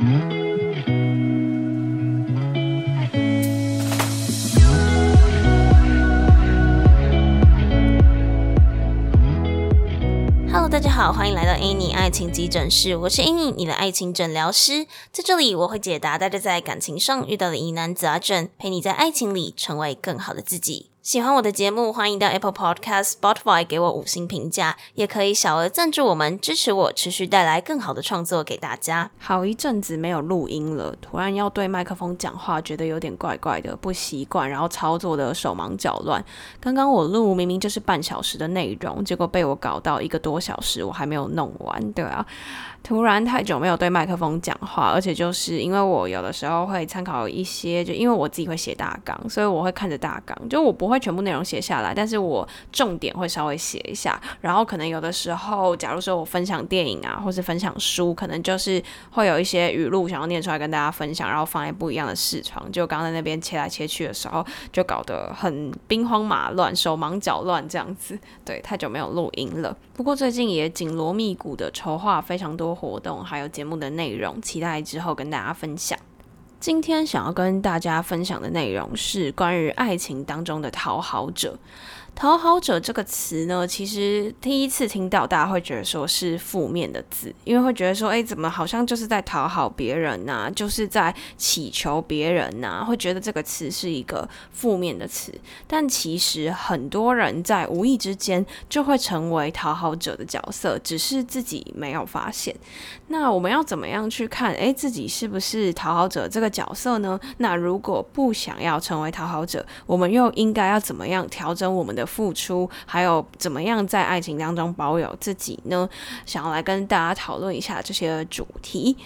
Hello，大家好，欢迎来到 Annie 爱情急诊室，我是 Annie，你的爱情诊疗师。在这里，我会解答大家在感情上遇到的疑难杂症，陪你在爱情里成为更好的自己。喜欢我的节目，欢迎到 Apple Podcast、Spotify 给我五星评价，也可以小额赞助我们，支持我持续带来更好的创作给大家。好一阵子没有录音了，突然要对麦克风讲话，觉得有点怪怪的，不习惯，然后操作的手忙脚乱。刚刚我录明明就是半小时的内容，结果被我搞到一个多小时，我还没有弄完，对啊。突然太久没有对麦克风讲话，而且就是因为我有的时候会参考一些，就因为我自己会写大纲，所以我会看着大纲，就我不会全部内容写下来，但是我重点会稍微写一下。然后可能有的时候，假如说我分享电影啊，或是分享书，可能就是会有一些语录想要念出来跟大家分享，然后放在不一样的视窗。就刚在那边切来切去的时候，就搞得很兵荒马乱、手忙脚乱这样子。对，太久没有录音了。不过最近也紧锣密鼓的筹划非常多活动，还有节目的内容，期待之后跟大家分享。今天想要跟大家分享的内容是关于爱情当中的讨好者。讨好者这个词呢，其实第一次听到，大家会觉得说是负面的字，因为会觉得说，哎，怎么好像就是在讨好别人呐，就是在乞求别人呐，会觉得这个词是一个负面的词。但其实很多人在无意之间就会成为讨好者的角色，只是自己没有发现。那我们要怎么样去看，哎，自己是不是讨好者这个角色呢？那如果不想要成为讨好者，我们又应该要怎么样调整我们的？的付出，还有怎么样在爱情当中保有自己呢？想要来跟大家讨论一下这些主题。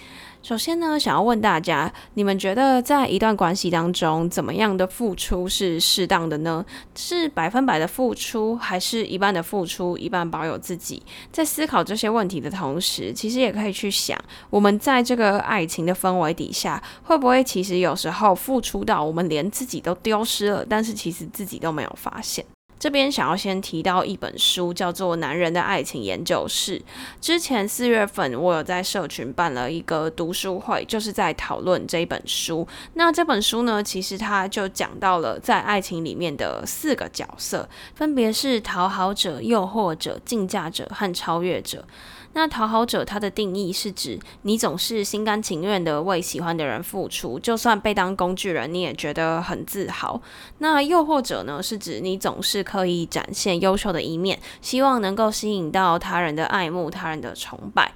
首先呢，想要问大家，你们觉得在一段关系当中，怎么样的付出是适当的呢？是百分百的付出，还是一半的付出，一半保有自己？在思考这些问题的同时，其实也可以去想，我们在这个爱情的氛围底下，会不会其实有时候付出到我们连自己都丢失了，但是其实自己都没有发现。这边想要先提到一本书，叫做《男人的爱情研究室》。之前四月份，我有在社群办了一个读书会，就是在讨论这本书。那这本书呢，其实它就讲到了在爱情里面的四个角色，分别是讨好者、诱惑者、竞价者和超越者。那讨好者他的定义是指你总是心甘情愿的为喜欢的人付出，就算被当工具人，你也觉得很自豪。那又或者呢，是指你总是刻意展现优秀的一面，希望能够吸引到他人的爱慕、他人的崇拜。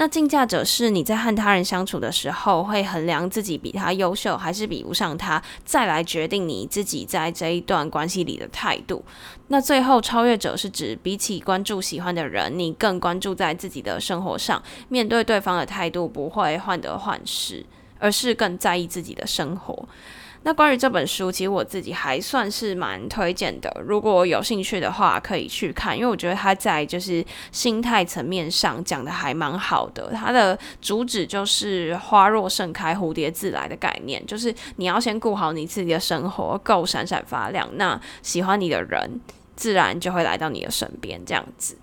那竞价者是你在和他人相处的时候，会衡量自己比他优秀还是比不上他，再来决定你自己在这一段关系里的态度。那最后超越者是指比起关注喜欢的人，你更关注在自己的生活上，面对对方的态度不会患得患失，而是更在意自己的生活。那关于这本书，其实我自己还算是蛮推荐的。如果有兴趣的话，可以去看，因为我觉得他在就是心态层面上讲的还蛮好的。它的主旨就是“花若盛开，蝴蝶自来”的概念，就是你要先顾好你自己的生活，够闪闪发亮，那喜欢你的人自然就会来到你的身边。这样子。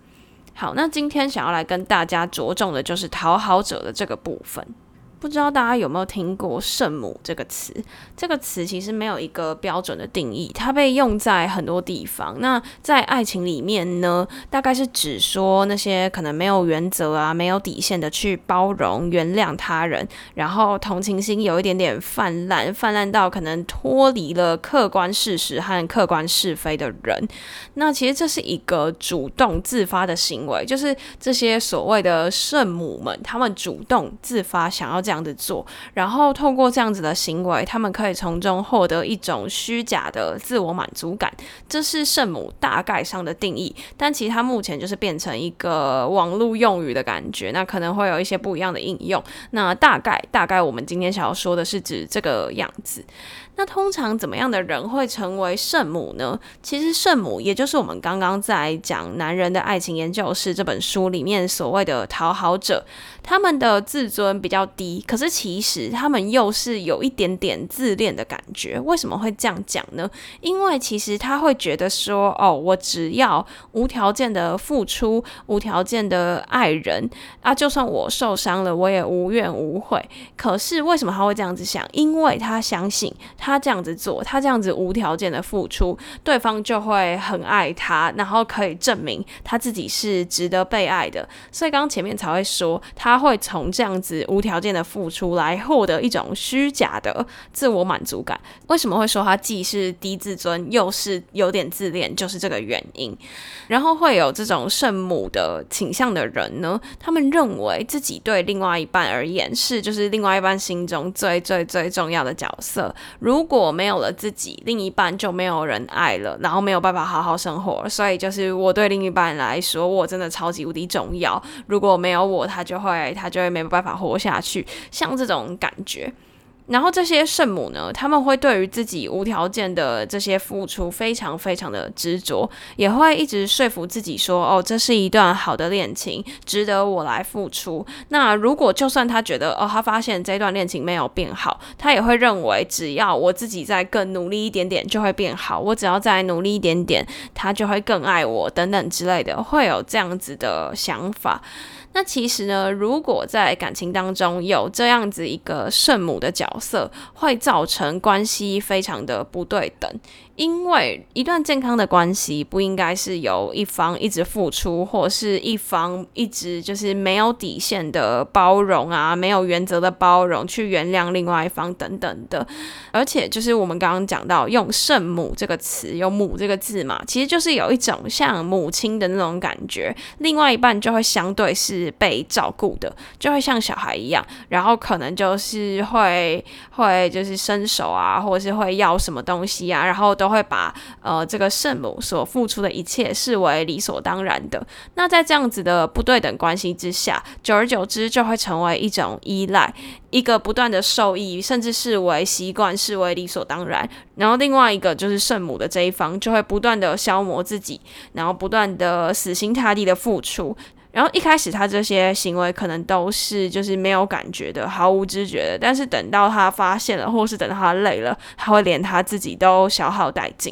好，那今天想要来跟大家着重的就是讨好者的这个部分。不知道大家有没有听过“圣母”这个词？这个词其实没有一个标准的定义，它被用在很多地方。那在爱情里面呢，大概是指说那些可能没有原则啊、没有底线的去包容、原谅他人，然后同情心有一点点泛滥，泛滥到可能脱离了客观事实和客观是非的人。那其实这是一个主动自发的行为，就是这些所谓的圣母们，他们主动自发想要。这样子做，然后透过这样子的行为，他们可以从中获得一种虚假的自我满足感。这是圣母大概上的定义，但其实它目前就是变成一个网络用语的感觉。那可能会有一些不一样的应用。那大概大概我们今天想要说的是指这个样子。那通常怎么样的人会成为圣母呢？其实圣母也就是我们刚刚在讲《男人的爱情研究室》这本书里面所谓的讨好者，他们的自尊比较低。可是其实他们又是有一点点自恋的感觉。为什么会这样讲呢？因为其实他会觉得说，哦，我只要无条件的付出，无条件的爱人啊，就算我受伤了，我也无怨无悔。可是为什么他会这样子想？因为他相信他这样子做，他这样子无条件的付出，对方就会很爱他，然后可以证明他自己是值得被爱的。所以刚刚前面才会说，他会从这样子无条件的付出来获得一种虚假的自我满足感。为什么会说他既是低自尊，又是有点自恋，就是这个原因。然后会有这种圣母的倾向的人呢，他们认为自己对另外一半而言是就是另外一半心中最最最重要的角色。如如果没有了自己，另一半就没有人爱了，然后没有办法好好生活。所以就是我对另一半来说，我真的超级无敌重要。如果没有我，他就会他就会没有办法活下去。像这种感觉。然后这些圣母呢，他们会对于自己无条件的这些付出非常非常的执着，也会一直说服自己说：“哦，这是一段好的恋情，值得我来付出。”那如果就算他觉得哦，他发现这段恋情没有变好，他也会认为只要我自己再更努力一点点就会变好，我只要再努力一点点，他就会更爱我等等之类的，会有这样子的想法。那其实呢，如果在感情当中有这样子一个圣母的角色，会造成关系非常的不对等。因为一段健康的关系不应该是由一方一直付出，或是一方一直就是没有底线的包容啊，没有原则的包容去原谅另外一方等等的。而且就是我们刚刚讲到用圣母这个词，有母这个字嘛，其实就是有一种像母亲的那种感觉，另外一半就会相对是被照顾的，就会像小孩一样，然后可能就是会会就是伸手啊，或者是会要什么东西啊，然后都。都会把呃这个圣母所付出的一切视为理所当然的。那在这样子的不对等关系之下，久而久之就会成为一种依赖，一个不断的受益，甚至视为习惯，视为理所当然。然后另外一个就是圣母的这一方，就会不断的消磨自己，然后不断的死心塌地的付出。然后一开始他这些行为可能都是就是没有感觉的，毫无知觉的。但是等到他发现了，或是等到他累了，他会连他自己都消耗殆尽。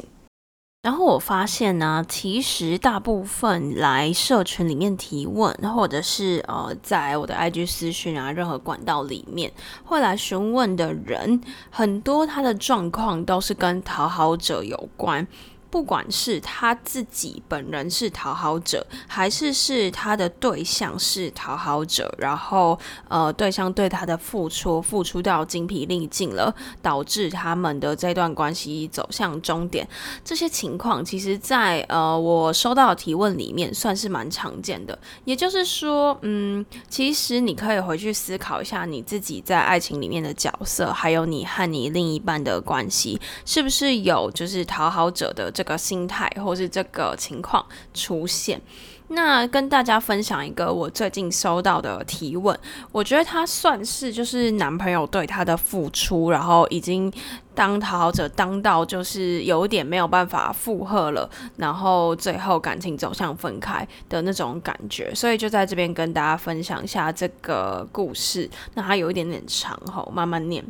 然后我发现呢，其实大部分来社群里面提问，或者是呃，在我的 IG 私讯啊，任何管道里面会来询问的人，很多他的状况都是跟讨好者有关。不管是他自己本人是讨好者，还是是他的对象是讨好者，然后呃，对象对他的付出付出到精疲力尽了，导致他们的这段关系走向终点，这些情况其实，在呃我收到的提问里面算是蛮常见的。也就是说，嗯，其实你可以回去思考一下你自己在爱情里面的角色，还有你和你另一半的关系，是不是有就是讨好者的这。个心态或是这个情况出现，那跟大家分享一个我最近收到的提问，我觉得他算是就是男朋友对他的付出，然后已经当讨好者当到就是有点没有办法负荷了，然后最后感情走向分开的那种感觉，所以就在这边跟大家分享一下这个故事。那它有一点点长吼，慢慢念。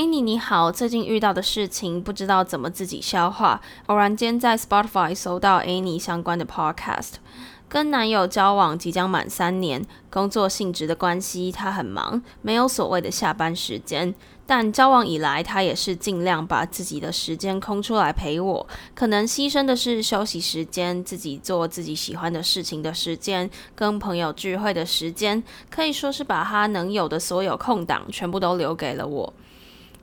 Annie 你好，最近遇到的事情不知道怎么自己消化，偶然间在 Spotify 搜到 Annie 相关的 Podcast。跟男友交往即将满三年，工作性质的关系，他很忙，没有所谓的下班时间。但交往以来，他也是尽量把自己的时间空出来陪我，可能牺牲的是休息时间、自己做自己喜欢的事情的时间、跟朋友聚会的时间，可以说是把他能有的所有空档全部都留给了我。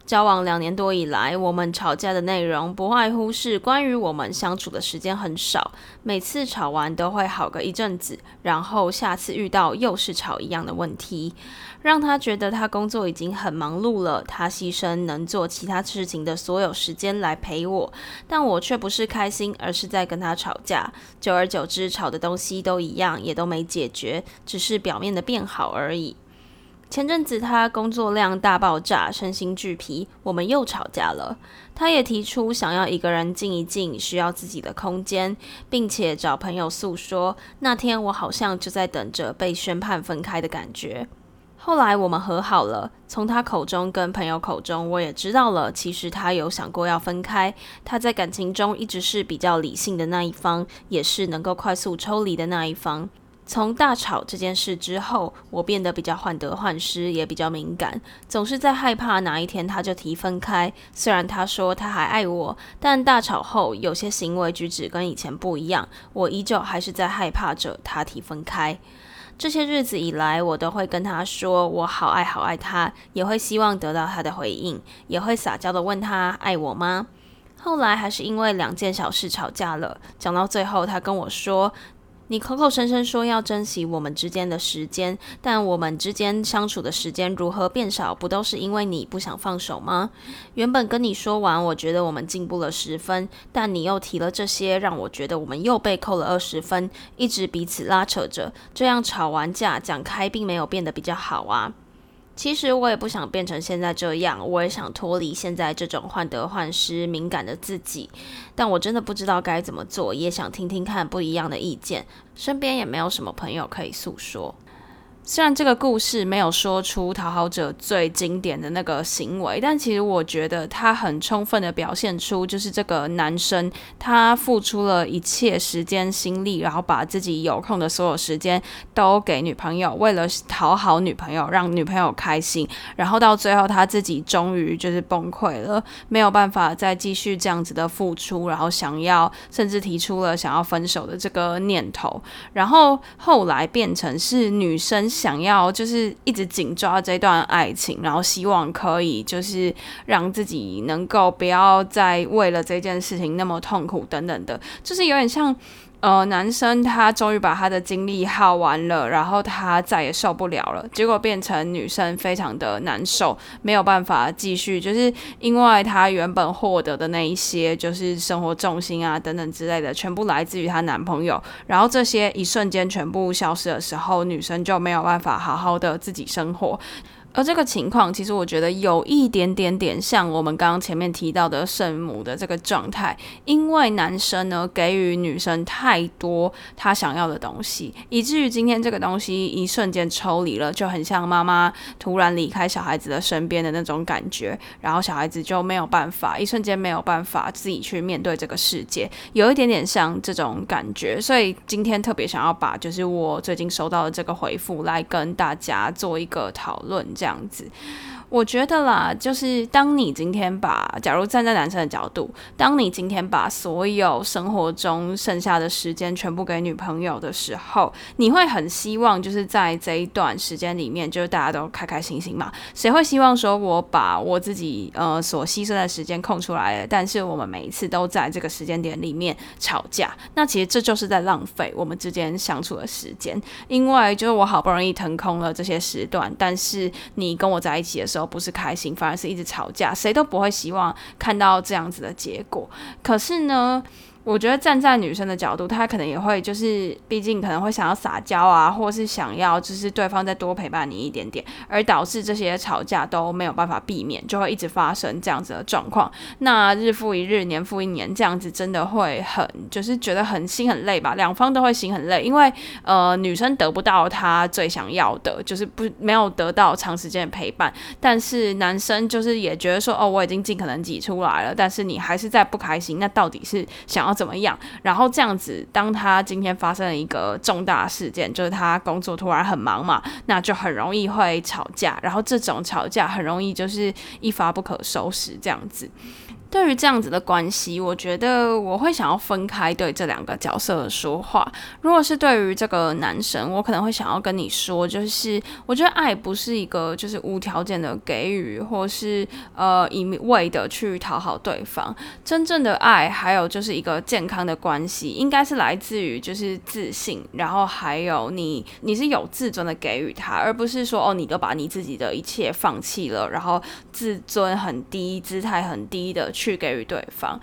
交往两年多以来，我们吵架的内容不外乎是关于我们相处的时间很少，每次吵完都会好个一阵子，然后下次遇到又是吵一样的问题，让他觉得他工作已经很忙碌了，他牺牲能做其他事情的所有时间来陪我，但我却不是开心，而是在跟他吵架。久而久之，吵的东西都一样，也都没解决，只是表面的变好而已。前阵子他工作量大爆炸，身心俱疲，我们又吵架了。他也提出想要一个人静一静，需要自己的空间，并且找朋友诉说。那天我好像就在等着被宣判分开的感觉。后来我们和好了，从他口中跟朋友口中，我也知道了，其实他有想过要分开。他在感情中一直是比较理性的那一方，也是能够快速抽离的那一方。从大吵这件事之后，我变得比较患得患失，也比较敏感，总是在害怕哪一天他就提分开。虽然他说他还爱我，但大吵后有些行为举止跟以前不一样，我依旧还是在害怕着他提分开。这些日子以来，我都会跟他说我好爱好爱他，也会希望得到他的回应，也会撒娇的问他爱我吗？后来还是因为两件小事吵架了，讲到最后，他跟我说。你口口声声说要珍惜我们之间的时间，但我们之间相处的时间如何变少，不都是因为你不想放手吗？原本跟你说完，我觉得我们进步了十分，但你又提了这些，让我觉得我们又被扣了二十分，一直彼此拉扯着，这样吵完架讲开，并没有变得比较好啊。其实我也不想变成现在这样，我也想脱离现在这种患得患失、敏感的自己，但我真的不知道该怎么做，也想听听看不一样的意见，身边也没有什么朋友可以诉说。虽然这个故事没有说出讨好者最经典的那个行为，但其实我觉得他很充分的表现出，就是这个男生他付出了一切时间心力，然后把自己有空的所有时间都给女朋友，为了讨好女朋友，让女朋友开心，然后到最后他自己终于就是崩溃了，没有办法再继续这样子的付出，然后想要甚至提出了想要分手的这个念头，然后后来变成是女生。想要就是一直紧抓这段爱情，然后希望可以就是让自己能够不要再为了这件事情那么痛苦等等的，就是有点像。呃，男生他终于把他的精力耗完了，然后他再也受不了了，结果变成女生非常的难受，没有办法继续，就是因为他原本获得的那一些，就是生活重心啊等等之类的，全部来自于她男朋友，然后这些一瞬间全部消失的时候，女生就没有办法好好的自己生活。而这个情况，其实我觉得有一点点点像我们刚刚前面提到的圣母的这个状态，因为男生呢给予女生太多他想要的东西，以至于今天这个东西一瞬间抽离了，就很像妈妈突然离开小孩子的身边的那种感觉，然后小孩子就没有办法，一瞬间没有办法自己去面对这个世界，有一点点像这种感觉，所以今天特别想要把就是我最近收到的这个回复来跟大家做一个讨论，这。这样子。我觉得啦，就是当你今天把，假如站在男生的角度，当你今天把所有生活中剩下的时间全部给女朋友的时候，你会很希望就是在这一段时间里面，就是大家都开开心心嘛？谁会希望说我把我自己呃所牺牲的时间空出来了，但是我们每一次都在这个时间点里面吵架？那其实这就是在浪费我们之间相处的时间，因为就是我好不容易腾空了这些时段，但是你跟我在一起的时候。都不是开心，反而是一直吵架，谁都不会希望看到这样子的结果。可是呢？我觉得站在女生的角度，她可能也会就是，毕竟可能会想要撒娇啊，或是想要就是对方再多陪伴你一点点，而导致这些吵架都没有办法避免，就会一直发生这样子的状况。那日复一日，年复一年，这样子真的会很就是觉得很心很累吧？两方都会心很累，因为呃女生得不到她最想要的，就是不没有得到长时间的陪伴，但是男生就是也觉得说，哦，我已经尽可能挤出来了，但是你还是在不开心，那到底是想要？怎么样？然后这样子，当他今天发生了一个重大事件，就是他工作突然很忙嘛，那就很容易会吵架。然后这种吵架很容易就是一发不可收拾，这样子。对于这样子的关系，我觉得我会想要分开对这两个角色说话。如果是对于这个男生，我可能会想要跟你说，就是我觉得爱不是一个就是无条件的给予，或是呃一味的去讨好对方。真正的爱，还有就是一个健康的关系，应该是来自于就是自信，然后还有你你是有自尊的给予他，而不是说哦你都把你自己的一切放弃了，然后自尊很低，姿态很低的。去给予对方，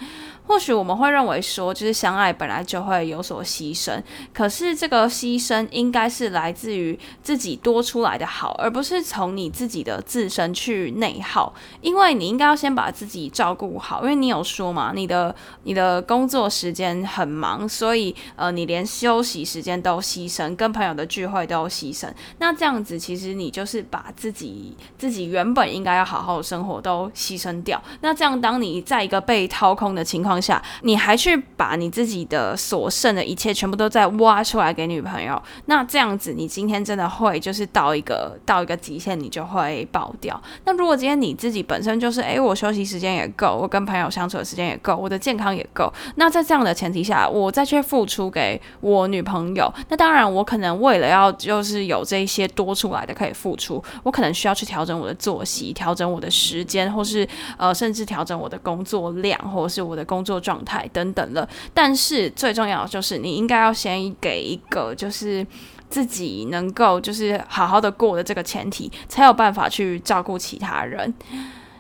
或许我们会认为说，就是相爱本来就会有所牺牲，可是这个牺牲应该是来自于自己多出来的好，而不是从你自己的自身去内耗。因为你应该要先把自己照顾好，因为你有说嘛，你的你的工作时间很忙，所以呃，你连休息时间都牺牲，跟朋友的聚会都牺牲。那这样子，其实你就是把自己自己原本应该要好好的生活都牺牲掉。那这样，当你在一个被掏空的情况，下，你还去把你自己的所剩的一切全部都在挖出来给女朋友，那这样子，你今天真的会就是到一个到一个极限，你就会爆掉。那如果今天你自己本身就是，诶，我休息时间也够，我跟朋友相处的时间也够，我的健康也够，那在这样的前提下，我再去付出给我女朋友，那当然我可能为了要就是有这些多出来的可以付出，我可能需要去调整我的作息，调整我的时间，或是呃，甚至调整我的工作量，或者是我的工。工作状态等等了，但是最重要就是，你应该要先给一个就是自己能够就是好好的过的这个前提，才有办法去照顾其他人。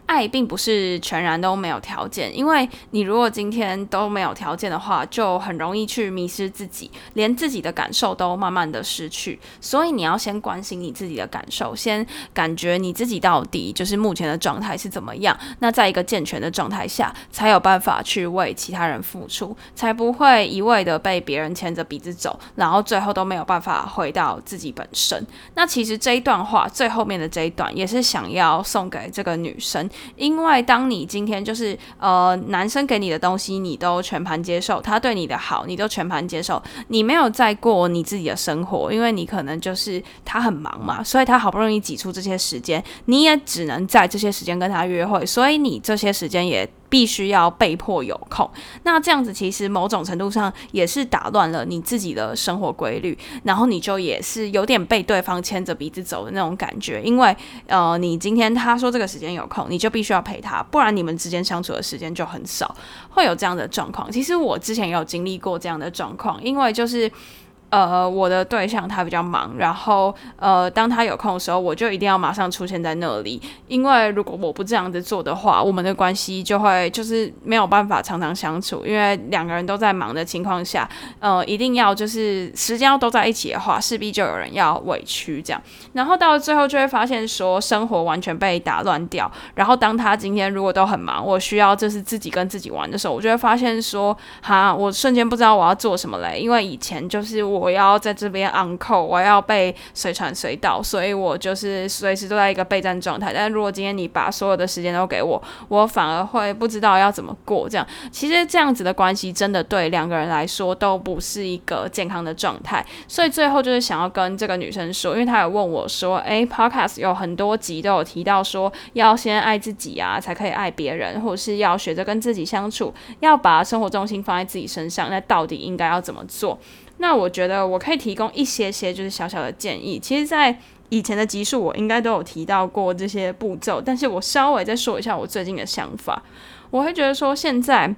爱并不是全然都没有条件，因为你如果今天都没有条件的话，就很容易去迷失自己，连自己的感受都慢慢的失去。所以你要先关心你自己的感受，先感觉你自己到底就是目前的状态是怎么样。那在一个健全的状态下，才有办法去为其他人付出，才不会一味的被别人牵着鼻子走，然后最后都没有办法回到自己本身。那其实这一段话最后面的这一段，也是想要送给这个女生。因为当你今天就是呃男生给你的东西，你都全盘接受，他对你的好，你都全盘接受，你没有再过你自己的生活，因为你可能就是他很忙嘛，所以他好不容易挤出这些时间，你也只能在这些时间跟他约会，所以你这些时间也。必须要被迫有空，那这样子其实某种程度上也是打乱了你自己的生活规律，然后你就也是有点被对方牵着鼻子走的那种感觉，因为呃，你今天他说这个时间有空，你就必须要陪他，不然你们之间相处的时间就很少，会有这样的状况。其实我之前也有经历过这样的状况，因为就是。呃，我的对象他比较忙，然后呃，当他有空的时候，我就一定要马上出现在那里，因为如果我不这样子做的话，我们的关系就会就是没有办法常常相处，因为两个人都在忙的情况下，呃，一定要就是时间要都在一起的话，势必就有人要委屈这样，然后到了最后就会发现说生活完全被打乱掉，然后当他今天如果都很忙，我需要就是自己跟自己玩的时候，我就会发现说，哈，我瞬间不知道我要做什么嘞，因为以前就是我。我要在这边 uncle，我要被随传随到，所以我就是随时都在一个备战状态。但如果今天你把所有的时间都给我，我反而会不知道要怎么过。这样其实这样子的关系真的对两个人来说都不是一个健康的状态。所以最后就是想要跟这个女生说，因为她有问我说：“诶 p o d c a s t 有很多集都有提到说要先爱自己啊，才可以爱别人，或者是要学着跟自己相处，要把生活重心放在自己身上。那到底应该要怎么做？”那我觉得我可以提供一些些就是小小的建议。其实，在以前的集数我应该都有提到过这些步骤，但是我稍微再说一下我最近的想法。我会觉得说现在。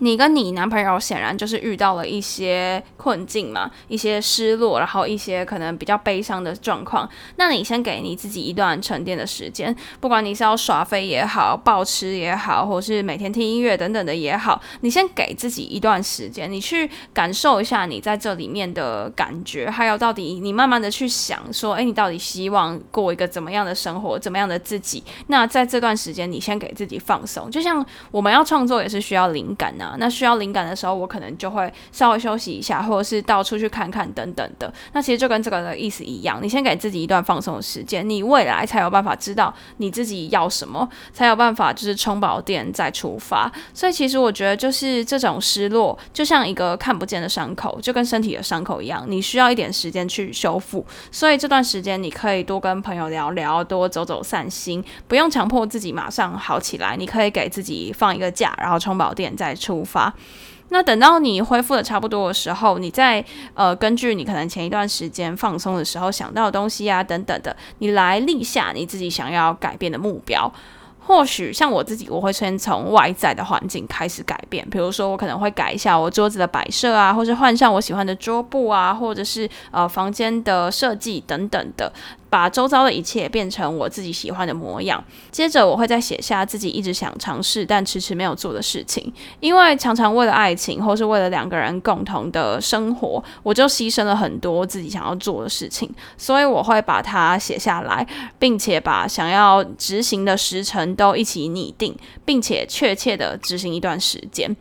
你跟你男朋友显然就是遇到了一些困境嘛，一些失落，然后一些可能比较悲伤的状况。那你先给你自己一段沉淀的时间，不管你是要耍飞也好，暴吃也好，或是每天听音乐等等的也好，你先给自己一段时间，你去感受一下你在这里面的感觉，还有到底你慢慢的去想说，诶，你到底希望过一个怎么样的生活，怎么样的自己？那在这段时间，你先给自己放松，就像我们要创作也是需要灵感呐。那需要灵感的时候，我可能就会稍微休息一下，或者是到处去看看等等的。那其实就跟这个的意思一样，你先给自己一段放松的时间，你未来才有办法知道你自己要什么，才有办法就是充饱电再出发。所以其实我觉得就是这种失落，就像一个看不见的伤口，就跟身体的伤口一样，你需要一点时间去修复。所以这段时间你可以多跟朋友聊聊，多走走散心，不用强迫自己马上好起来。你可以给自己放一个假，然后充饱电再出。出发，那等到你恢复的差不多的时候，你再呃根据你可能前一段时间放松的时候想到的东西啊等等的，你来立下你自己想要改变的目标。或许像我自己，我会先从外在的环境开始改变，比如说我可能会改一下我桌子的摆设啊，或是换上我喜欢的桌布啊，或者是呃房间的设计等等的。把周遭的一切变成我自己喜欢的模样。接着，我会再写下自己一直想尝试但迟迟没有做的事情，因为常常为了爱情或是为了两个人共同的生活，我就牺牲了很多自己想要做的事情。所以，我会把它写下来，并且把想要执行的时程都一起拟定，并且确切的执行一段时间。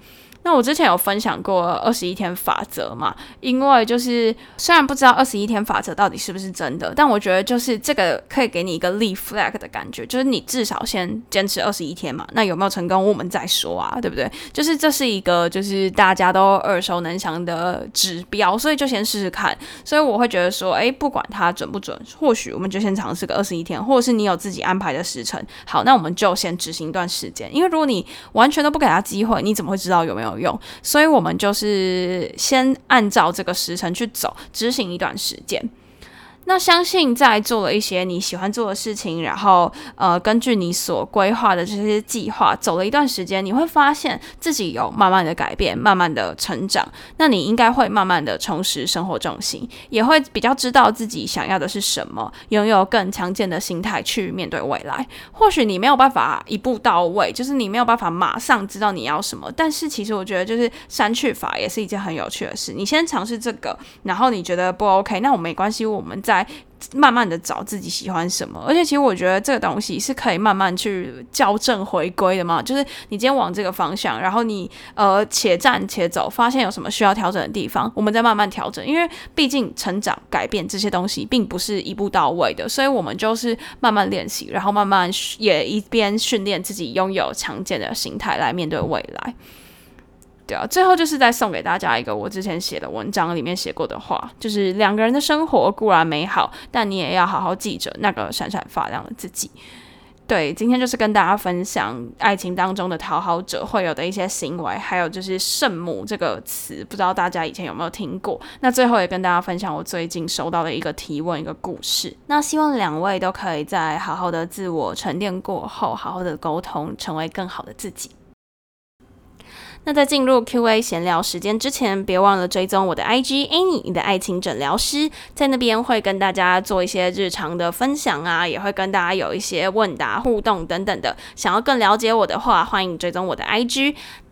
那我之前有分享过二十一天法则嘛？因为就是虽然不知道二十一天法则到底是不是真的，但我觉得就是这个可以给你一个立 flag 的感觉，就是你至少先坚持二十一天嘛。那有没有成功，我们再说啊，对不对？就是这是一个就是大家都耳熟能详的指标，所以就先试试看。所以我会觉得说，诶，不管它准不准，或许我们就先尝试个二十一天，或者是你有自己安排的时辰，好，那我们就先执行一段时间。因为如果你完全都不给他机会，你怎么会知道有没有？用，所以我们就是先按照这个时辰去走，执行一段时间。那相信在做了一些你喜欢做的事情，然后呃，根据你所规划的这些计划走了一段时间，你会发现自己有慢慢的改变，慢慢的成长。那你应该会慢慢的重拾生活重心，也会比较知道自己想要的是什么，拥有更强健的心态去面对未来。或许你没有办法一步到位，就是你没有办法马上知道你要什么，但是其实我觉得就是删去法也是一件很有趣的事。你先尝试这个，然后你觉得不 OK，那我没关系，我们再。来慢慢的找自己喜欢什么，而且其实我觉得这个东西是可以慢慢去校正回归的嘛。就是你今天往这个方向，然后你呃且战且走，发现有什么需要调整的地方，我们再慢慢调整。因为毕竟成长、改变这些东西并不是一步到位的，所以我们就是慢慢练习，然后慢慢也一边训练自己拥有强健的心态来面对未来。对啊，最后就是再送给大家一个我之前写的文章里面写过的话，就是两个人的生活固然美好，但你也要好好记着那个闪闪发亮的自己。对，今天就是跟大家分享爱情当中的讨好者会有的一些行为，还有就是圣母这个词，不知道大家以前有没有听过？那最后也跟大家分享我最近收到的一个提问，一个故事。那希望两位都可以在好好的自我沉淀过后，好好的沟通，成为更好的自己。那在进入 Q&A 闲聊时间之前，别忘了追踪我的 IG Annie，你的爱情诊疗师，在那边会跟大家做一些日常的分享啊，也会跟大家有一些问答互动等等的。想要更了解我的话，欢迎追踪我的 IG。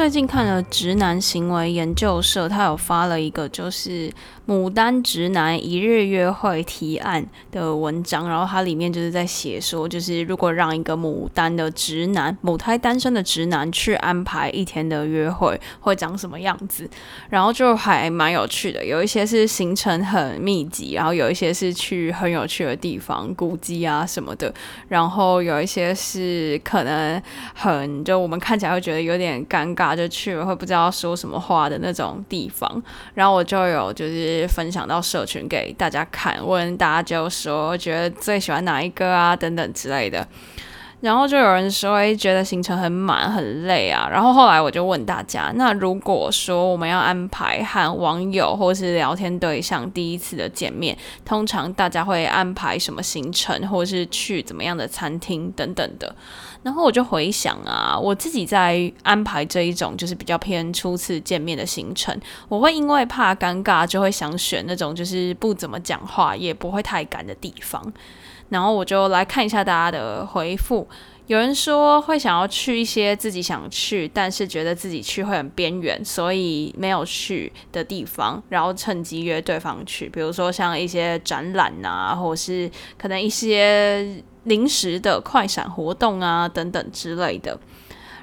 最近看了直男行为研究社，他有发了一个就是牡丹直男一日约会提案的文章，然后它里面就是在写说，就是如果让一个牡丹的直男、母胎单身的直男去安排一天的约会，会长什么样子？然后就还蛮有趣的，有一些是行程很密集，然后有一些是去很有趣的地方，古迹啊什么的，然后有一些是可能很就我们看起来会觉得有点尴尬。就去了会不知道说什么话的那种地方，然后我就有就是分享到社群给大家看，问大家就说觉得最喜欢哪一个啊等等之类的，然后就有人说诶觉得行程很满很累啊，然后后来我就问大家，那如果说我们要安排和网友或是聊天对象第一次的见面，通常大家会安排什么行程，或是去怎么样的餐厅等等的。然后我就回想啊，我自己在安排这一种就是比较偏初次见面的行程，我会因为怕尴尬，就会想选那种就是不怎么讲话，也不会太赶的地方。然后我就来看一下大家的回复，有人说会想要去一些自己想去，但是觉得自己去会很边缘，所以没有去的地方，然后趁机约对方去，比如说像一些展览啊，或是可能一些。临时的快闪活动啊，等等之类的。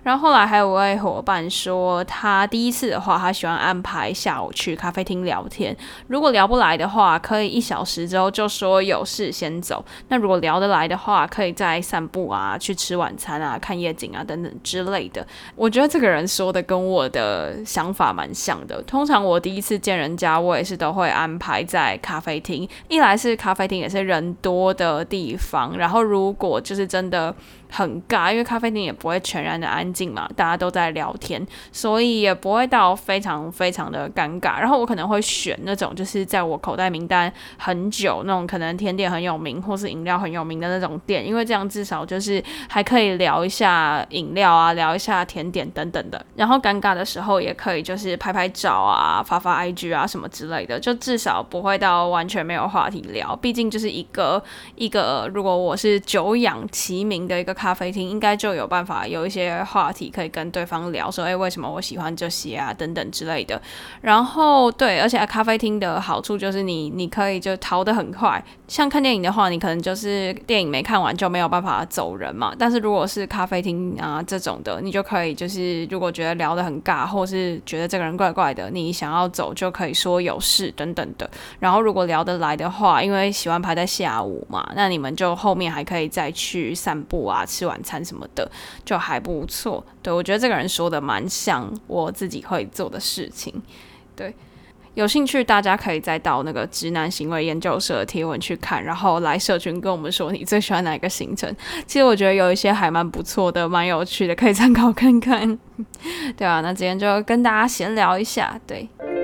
然后后来还有位伙伴说，他第一次的话，他喜欢安排下午去咖啡厅聊天。如果聊不来的话，可以一小时之后就说有事先走。那如果聊得来的话，可以再散步啊、去吃晚餐啊、看夜景啊等等之类的。我觉得这个人说的跟我的想法蛮像的。通常我第一次见人家，我也是都会安排在咖啡厅。一来是咖啡厅也是人多的地方，然后如果就是真的。很尬，因为咖啡厅也不会全然的安静嘛，大家都在聊天，所以也不会到非常非常的尴尬。然后我可能会选那种就是在我口袋名单很久那种，可能甜点很有名或是饮料很有名的那种店，因为这样至少就是还可以聊一下饮料啊，聊一下甜点等等的。然后尴尬的时候也可以就是拍拍照啊，发发 IG 啊什么之类的，就至少不会到完全没有话题聊。毕竟就是一个一个，如果我是久仰其名的一个。咖啡厅应该就有办法有一些话题可以跟对方聊，说哎，为什么我喜欢这些啊，等等之类的。然后对，而且咖啡厅的好处就是你你可以就逃得很快。像看电影的话，你可能就是电影没看完就没有办法走人嘛。但是如果是咖啡厅啊这种的，你就可以就是如果觉得聊得很尬，或是觉得这个人怪怪的，你想要走就可以说有事等等的。然后如果聊得来的话，因为喜欢排在下午嘛，那你们就后面还可以再去散步啊。吃晚餐什么的就还不错，对我觉得这个人说的蛮像我自己会做的事情。对，有兴趣大家可以再到那个直男行为研究社的贴文去看，然后来社群跟我们说你最喜欢哪一个行程。其实我觉得有一些还蛮不错的，蛮有趣的，可以参考看看。对啊，那今天就跟大家闲聊一下，对。